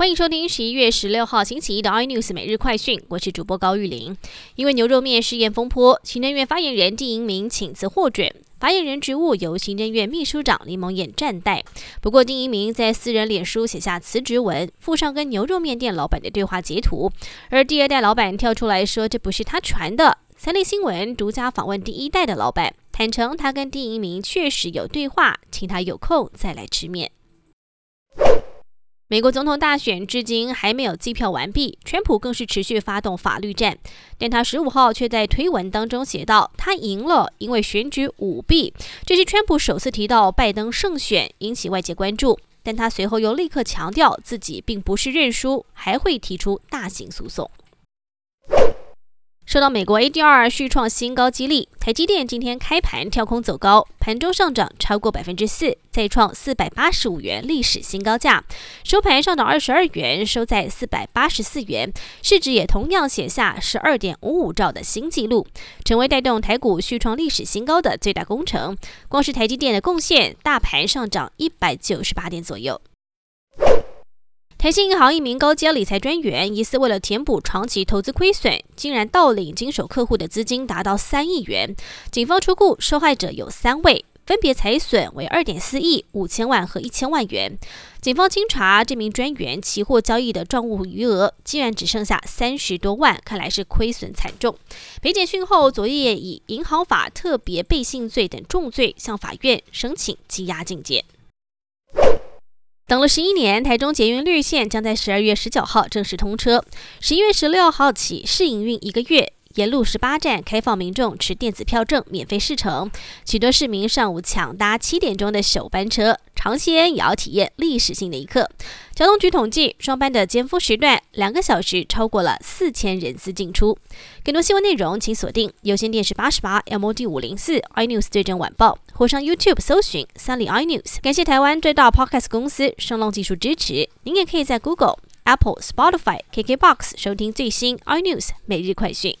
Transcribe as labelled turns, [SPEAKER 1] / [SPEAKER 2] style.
[SPEAKER 1] 欢迎收听十一月十六号星期一的 iNews 每日快讯，我是主播高玉玲。因为牛肉面试验风波，行政院发言人丁银明请辞获准，发言人职务由行政院秘书长林蒙燕暂代。不过，丁银明在私人脸书写下辞职文，附上跟牛肉面店老板的对话截图，而第二代老板跳出来说这不是他传的。三立新闻独家访问第一代的老板，坦诚他跟丁银明确实有对话，请他有空再来吃面。美国总统大选至今还没有计票完毕，川普更是持续发动法律战，但他十五号却在推文当中写道他赢了，因为选举舞弊。这是川普首次提到拜登胜选，引起外界关注。但他随后又立刻强调自己并不是认输，还会提出大型诉讼。受到美国 ADR 续创新高激励，台积电今天开盘跳空走高，盘中上涨超过百分之四，再创四百八十五元历史新高价，收盘上涨二十二元，收在四百八十四元，市值也同样写下十二点五五兆的新纪录，成为带动台股续创历史新高的最大功臣。光是台积电的贡献，大盘上涨一百九十八点左右。台信银行一名高阶理财专员，疑似为了填补长期投资亏损，竟然盗领经手客户的资金达到三亿元。警方出库，受害者有三位，分别财损为二点四亿、五千万和一千万元。警方清查这名专员期货交易的账务余额，竟然只剩下三十多万，看来是亏损惨重。北检讯后，昨夜以银行法特别背信罪等重罪向法院申请羁押禁见。等了十一年，台中捷运绿线将在十二月十九号正式通车，十一月十六号起试营运一个月。沿路十八站开放民众持电子票证免费试乘，许多市民上午抢搭七点钟的首班车，尝鲜也要体验历史性的一刻。交通局统计，双班的尖峰时段两个小时超过了四千人次进出。更多新闻内容，请锁定有线电视八十八 MOD 五零四 iNews 最真晚报，或上 YouTube 搜寻三立 iNews。感谢台湾最大 Podcast 公司声浪技术支持。您也可以在 Google、Apple、Spotify、KKBox 收听最新 iNews 每日快讯。